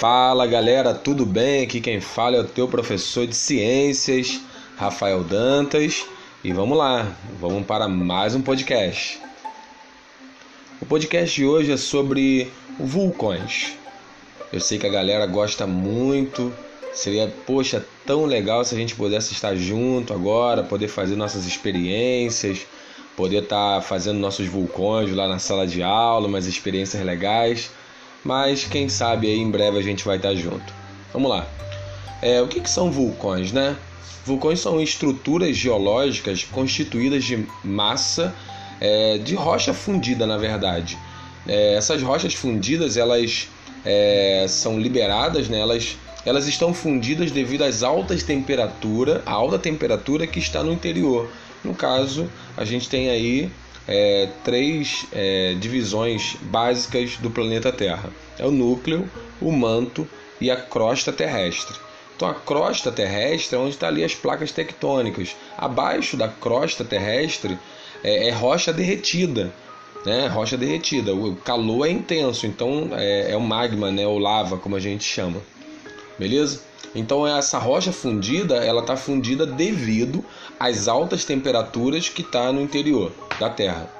Fala galera, tudo bem? Aqui quem fala é o teu professor de ciências, Rafael Dantas, e vamos lá, vamos para mais um podcast. O podcast de hoje é sobre vulcões. Eu sei que a galera gosta muito, seria, poxa, tão legal se a gente pudesse estar junto agora, poder fazer nossas experiências, poder estar fazendo nossos vulcões lá na sala de aula, umas experiências legais mas quem sabe aí em breve a gente vai estar junto. Vamos lá. É, o que, que são vulcões, né? Vulcões são estruturas geológicas constituídas de massa é, de rocha fundida, na verdade. É, essas rochas fundidas elas é, são liberadas, né? elas, elas estão fundidas devido às altas temperaturas, a alta temperatura que está no interior. No caso, a gente tem aí é, três é, divisões básicas do planeta Terra: é o núcleo, o manto e a crosta terrestre. Então, a crosta terrestre é onde estão tá ali as placas tectônicas. Abaixo da crosta terrestre é, é rocha derretida, né? Rocha derretida. O calor é intenso, então é, é o magma, né? O lava, como a gente chama. Beleza? Então essa rocha fundida, ela está fundida devido às altas temperaturas que está no interior da Terra.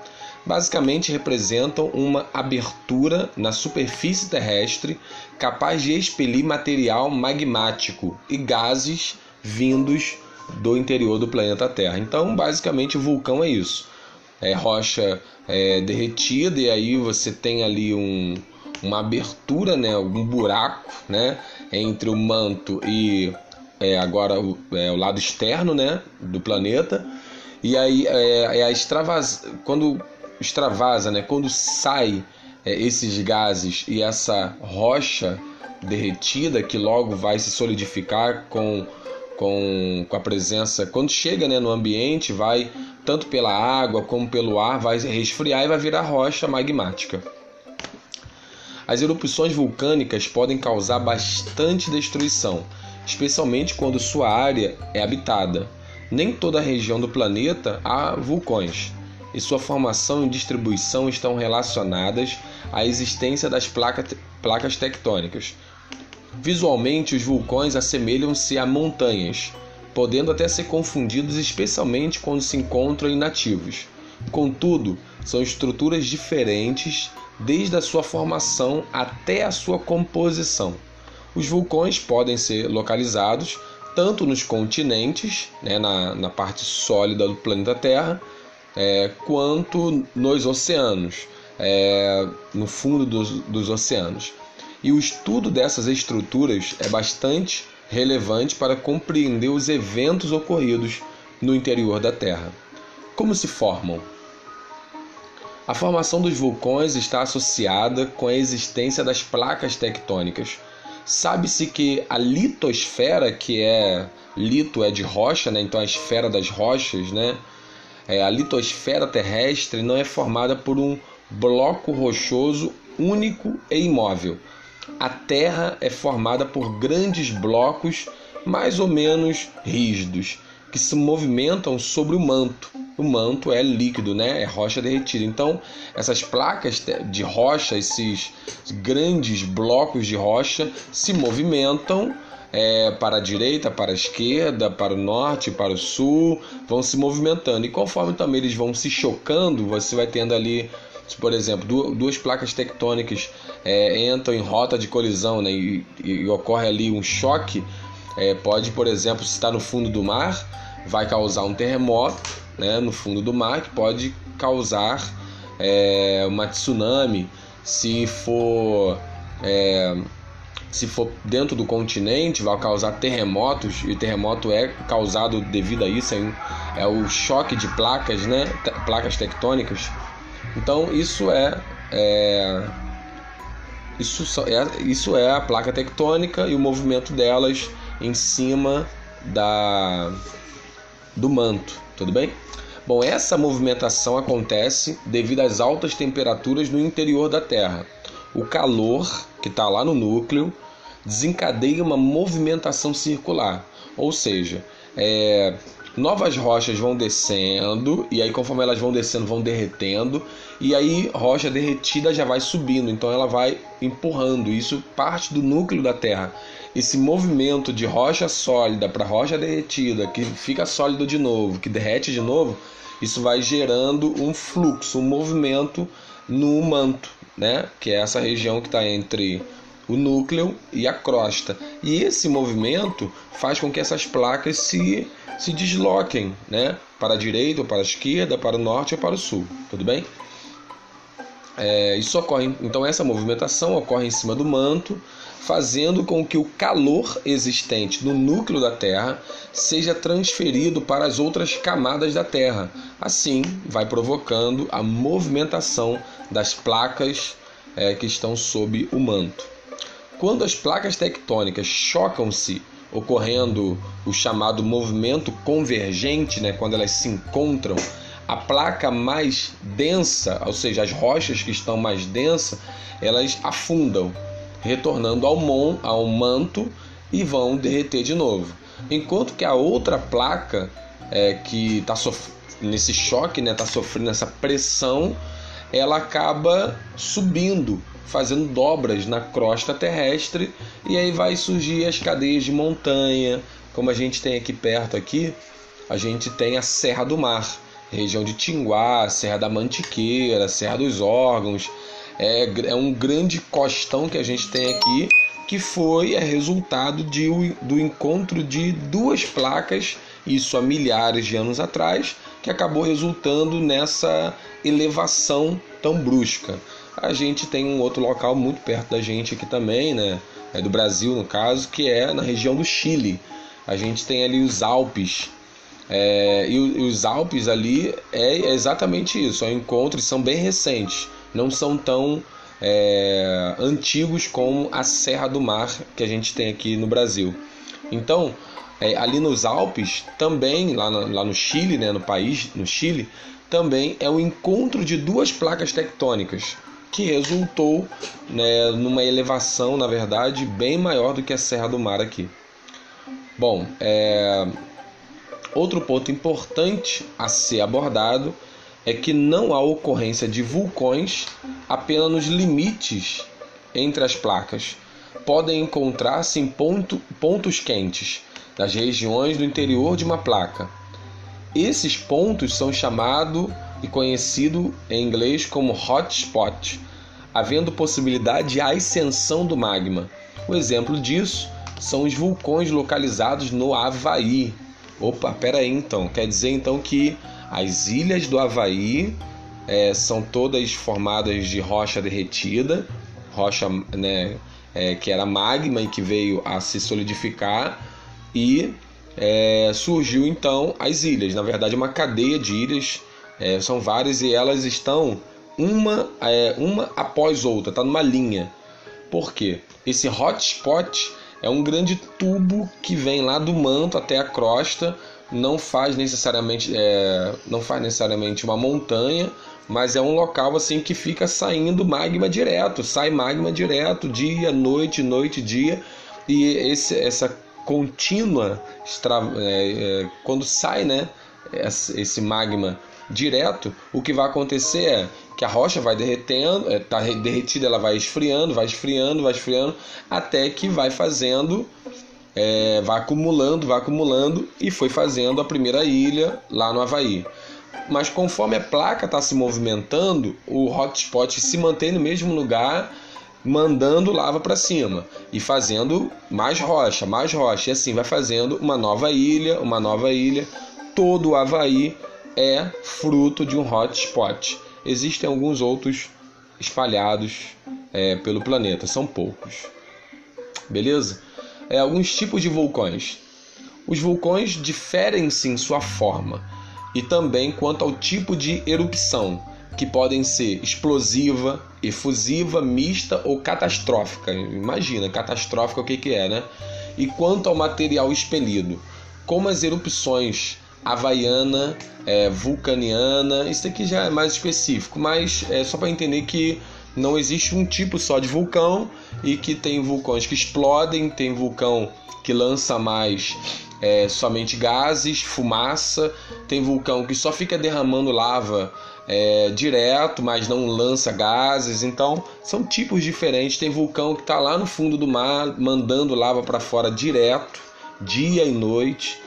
Basicamente representam uma abertura na superfície terrestre capaz de expelir material magmático e gases vindos do interior do planeta Terra. Então, basicamente, o vulcão é isso. É rocha é, derretida e aí você tem ali um, uma abertura, né, um buraco, né, entre o manto e é, agora o, é, o lado externo, né, do planeta. E aí é, é a extravasa, quando extravasa, né, quando sai é, esses gases e essa rocha derretida que logo vai se solidificar com com, com a presença, quando chega né, no ambiente, vai tanto pela água como pelo ar, vai resfriar e vai virar rocha magmática. As erupções vulcânicas podem causar bastante destruição, especialmente quando sua área é habitada. Nem toda a região do planeta há vulcões, e sua formação e distribuição estão relacionadas à existência das placas tectônicas. Visualmente, os vulcões assemelham-se a montanhas, podendo até ser confundidos, especialmente quando se encontram inativos. Contudo, são estruturas diferentes desde a sua formação até a sua composição. Os vulcões podem ser localizados tanto nos continentes, né, na, na parte sólida do planeta Terra, é, quanto nos oceanos, é, no fundo dos, dos oceanos. E o estudo dessas estruturas é bastante relevante para compreender os eventos ocorridos no interior da Terra. Como se formam? A formação dos vulcões está associada com a existência das placas tectônicas. Sabe-se que a litosfera, que é lito é de rocha, né? então a esfera das rochas, né? É, a litosfera terrestre não é formada por um bloco rochoso único e imóvel. A Terra é formada por grandes blocos mais ou menos rígidos que se movimentam sobre o manto. O manto é líquido, né? É rocha derretida. Então, essas placas de rocha, esses grandes blocos de rocha, se movimentam é, para a direita, para a esquerda, para o norte, para o sul, vão se movimentando. E conforme também eles vão se chocando, você vai tendo ali, por exemplo, duas placas tectônicas é, entram em rota de colisão né, e, e ocorre ali um choque. É, pode, por exemplo, se está no fundo do mar, vai causar um terremoto né, no fundo do mar que pode causar é, uma tsunami se for é, se for dentro do continente vai causar terremotos e o terremoto é causado devido a isso é, é o choque de placas né placas tectônicas. Então isso é, é isso é isso é a placa tectônica e o movimento delas em cima da do manto, tudo bem? Bom, essa movimentação acontece devido às altas temperaturas no interior da Terra. O calor que está lá no núcleo desencadeia uma movimentação circular, ou seja, é, novas rochas vão descendo, e aí conforme elas vão descendo, vão derretendo, e aí rocha derretida já vai subindo, então ela vai empurrando. Isso parte do núcleo da Terra. Esse movimento de rocha sólida para rocha derretida, que fica sólido de novo, que derrete de novo, isso vai gerando um fluxo, um movimento no manto, né? Que é essa região que está entre o núcleo e a crosta. E esse movimento faz com que essas placas se, se desloquem, né? Para a direita ou para a esquerda, para o norte ou para o sul, tudo bem? É, isso ocorre, então essa movimentação ocorre em cima do manto, fazendo com que o calor existente no núcleo da Terra seja transferido para as outras camadas da Terra. Assim, vai provocando a movimentação das placas é, que estão sob o manto. Quando as placas tectônicas chocam-se, ocorrendo o chamado movimento convergente, né, quando elas se encontram, a placa mais densa, ou seja, as rochas que estão mais densas, elas afundam, retornando ao, mon, ao manto e vão derreter de novo. Enquanto que a outra placa é, que está nesse choque, está né, tá sofrendo essa pressão, ela acaba subindo, fazendo dobras na crosta terrestre e aí vai surgir as cadeias de montanha, como a gente tem aqui perto aqui, a gente tem a Serra do Mar, região de Tinguá, Serra da Mantiqueira, Serra dos Órgãos, é, é um grande costão que a gente tem aqui que foi é resultado de, do encontro de duas placas, isso há milhares de anos atrás, que acabou resultando nessa elevação tão brusca. A gente tem um outro local muito perto da gente aqui também, né? É do Brasil no caso, que é na região do Chile. A gente tem ali os Alpes. É, e, os Alpes ali é exatamente isso. É encontros são bem recentes, não são tão é, antigos como a Serra do Mar que a gente tem aqui no Brasil. Então, é, ali nos Alpes, também lá no, lá no Chile, né, no país, no Chile, também é o encontro de duas placas tectônicas que resultou né, numa elevação, na verdade, bem maior do que a Serra do Mar aqui. Bom, é... outro ponto importante a ser abordado é que não há ocorrência de vulcões apenas nos limites entre as placas. Podem encontrar-se em ponto, pontos quentes das regiões do interior de uma placa. Esses pontos são chamados e conhecido em inglês como hotspot, havendo possibilidade de ascensão do magma. O exemplo disso são os vulcões localizados no Havaí. Opa, peraí então, quer dizer então que as ilhas do Havaí é, são todas formadas de rocha derretida, rocha né, é, que era magma e que veio a se solidificar e é, surgiu então as ilhas. Na verdade, uma cadeia de ilhas, é, são várias e elas estão uma, é, uma após outra, está numa linha. Por quê? Esse hotspot é um grande tubo que vem lá do manto até a crosta não faz necessariamente é, não faz necessariamente uma montanha, mas é um local assim que fica saindo magma direto, sai magma direto, dia, noite, noite, dia, e esse, essa contínua é, é, quando sai, né, esse magma direto, o que vai acontecer é que a rocha vai derretendo, está é, derretida, ela vai esfriando, vai esfriando, vai esfriando, até que vai fazendo é, vai acumulando, vai acumulando e foi fazendo a primeira ilha lá no Havaí. Mas conforme a placa está se movimentando, o hotspot se mantém no mesmo lugar, mandando lava para cima e fazendo mais rocha, mais rocha, e assim vai fazendo uma nova ilha, uma nova ilha. Todo o Havaí é fruto de um hotspot. Existem alguns outros espalhados é, pelo planeta, são poucos. Beleza? é, alguns tipos de vulcões. Os vulcões diferem-se em sua forma e também quanto ao tipo de erupção, que podem ser explosiva, efusiva, mista ou catastrófica. Imagina, catastrófica o que, que é, né? E quanto ao material expelido, como as erupções havaiana, é, vulcaniana, isso aqui já é mais específico, mas é só para entender que não existe um tipo só de vulcão e que tem vulcões que explodem, tem vulcão que lança mais é, somente gases, fumaça. Tem vulcão que só fica derramando lava é, direto, mas não lança gases. Então, são tipos diferentes. Tem vulcão que está lá no fundo do mar, mandando lava para fora direto, dia e noite.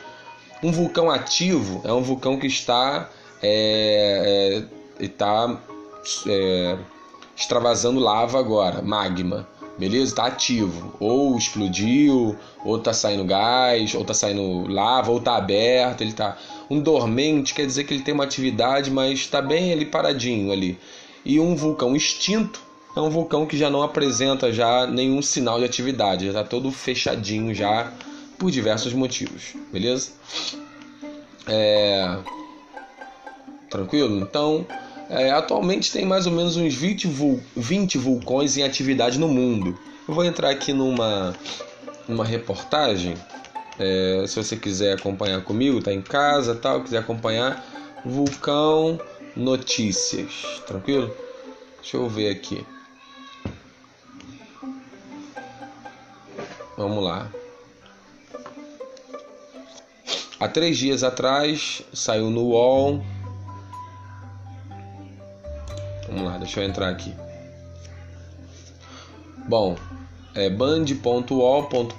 Um vulcão ativo é um vulcão que está, é, é, está é, extravasando lava agora, magma. Beleza? Está ativo. Ou explodiu, ou está saindo gás, ou está saindo lava, ou está aberto. Ele está um dormente quer dizer que ele tem uma atividade, mas está bem ali paradinho ali. E um vulcão extinto é um vulcão que já não apresenta já nenhum sinal de atividade, já está todo fechadinho já por diversos motivos, beleza? É... Tranquilo? Então, é, atualmente tem mais ou menos uns 20, vul 20 vulcões em atividade no mundo. Eu vou entrar aqui numa, numa reportagem. É, se você quiser acompanhar comigo, tá em casa, tal, quiser acompanhar, Vulcão Notícias, tranquilo? Deixa eu ver aqui. Vamos lá. Há três dias atrás saiu no UOL Vamos lá, deixa eu entrar aqui. Bom, é band.ol.com.br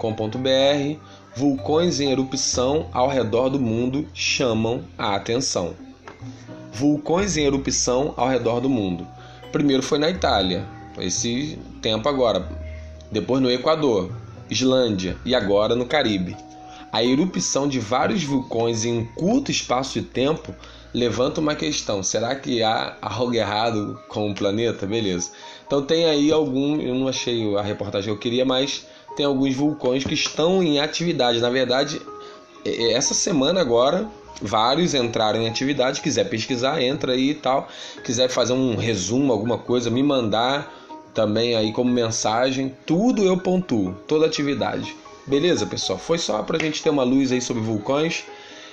Vulcões em erupção ao redor do mundo chamam a atenção. Vulcões em erupção ao redor do mundo. Primeiro foi na Itália, esse tempo agora. Depois no Equador, Islândia e agora no Caribe. A erupção de vários vulcões em um curto espaço de tempo levanta uma questão: será que há algo errado com o planeta? Beleza. Então tem aí algum, eu não achei a reportagem que eu queria, mas tem alguns vulcões que estão em atividade. Na verdade, essa semana agora, vários entraram em atividade. Quiser pesquisar, entra aí e tal. Quiser fazer um resumo, alguma coisa, me mandar também aí como mensagem. Tudo eu pontuo, toda atividade. Beleza, pessoal? Foi só para a gente ter uma luz aí sobre vulcões.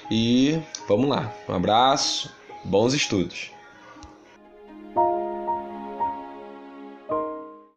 E vamos lá. Um abraço, bons estudos.